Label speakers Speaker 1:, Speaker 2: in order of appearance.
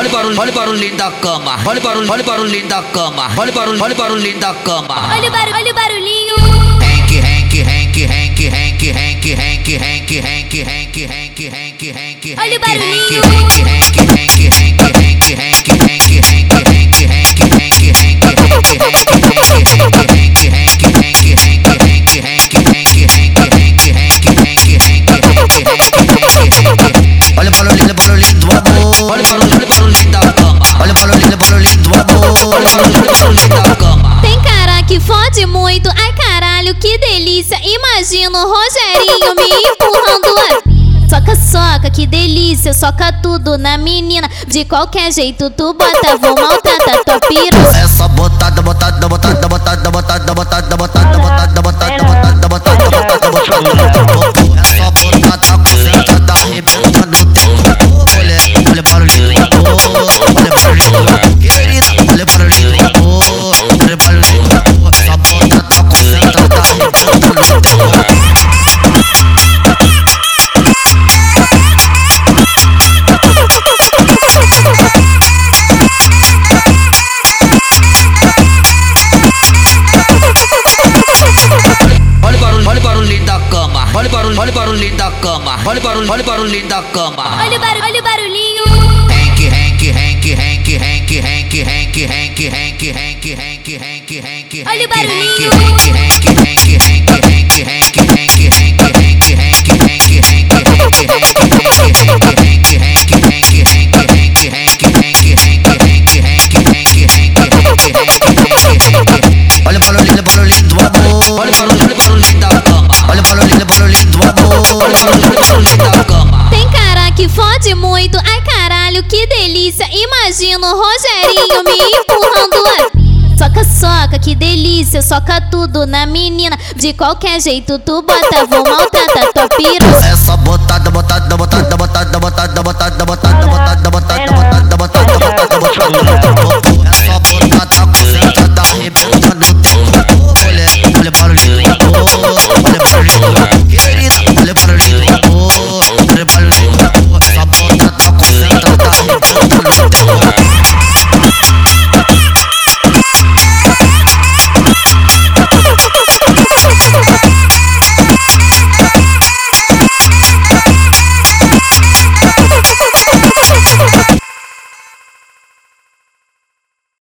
Speaker 1: olha o barulho, olha o barulhinho da cama. Olha o barulho, olha o barulhinho da cama. Olha o barulho, olha o barulhinho da cama.
Speaker 2: Olha o barulho, olha o barulhinho.
Speaker 1: Hank, Hank, Hank, Hank, Hank, Hank, Hank, Hank, Hank, Hank, Hank, Hank, Hank.
Speaker 2: Olha o barulhinho.
Speaker 1: Hank, Hank, Hank, Hank, Hank, Hank,
Speaker 2: Tem cara que fode muito, ai caralho, que delícia. Imagina o Rogerinho me empurrando a. Soca, soca, que delícia, soca tudo na menina. De qualquer jeito tu bota, vou maltratar tua piru.
Speaker 3: Essa botada, botada, botada, botada, botada, botada, botada, botada, botada, botada, botada, botada, botada. Essa botada concentrada arrebentando teu corpo, Olha o
Speaker 1: barulho, olha o barulhinho da cama. Olha o barulho, olha o barulhinho da cama. Olha o barulho, olha o barulhinho. Hank, Hank, Hank, Hank, Hank, Hank, Hank, Hank, Hank, Hank, Hank, Hank, Hank.
Speaker 2: Olha o barulhinho.
Speaker 1: Hank, Hank, Hank, Hank, Hank, Hank, Hank, Hank,
Speaker 2: Tem cara que fode muito, ai caralho, que delícia. Imagina o Rogerinho me empurrando a. Soca, soca, que delícia, soca tudo na menina. De qualquer jeito tu bota, vou maltratar tua piru.
Speaker 3: Essa botada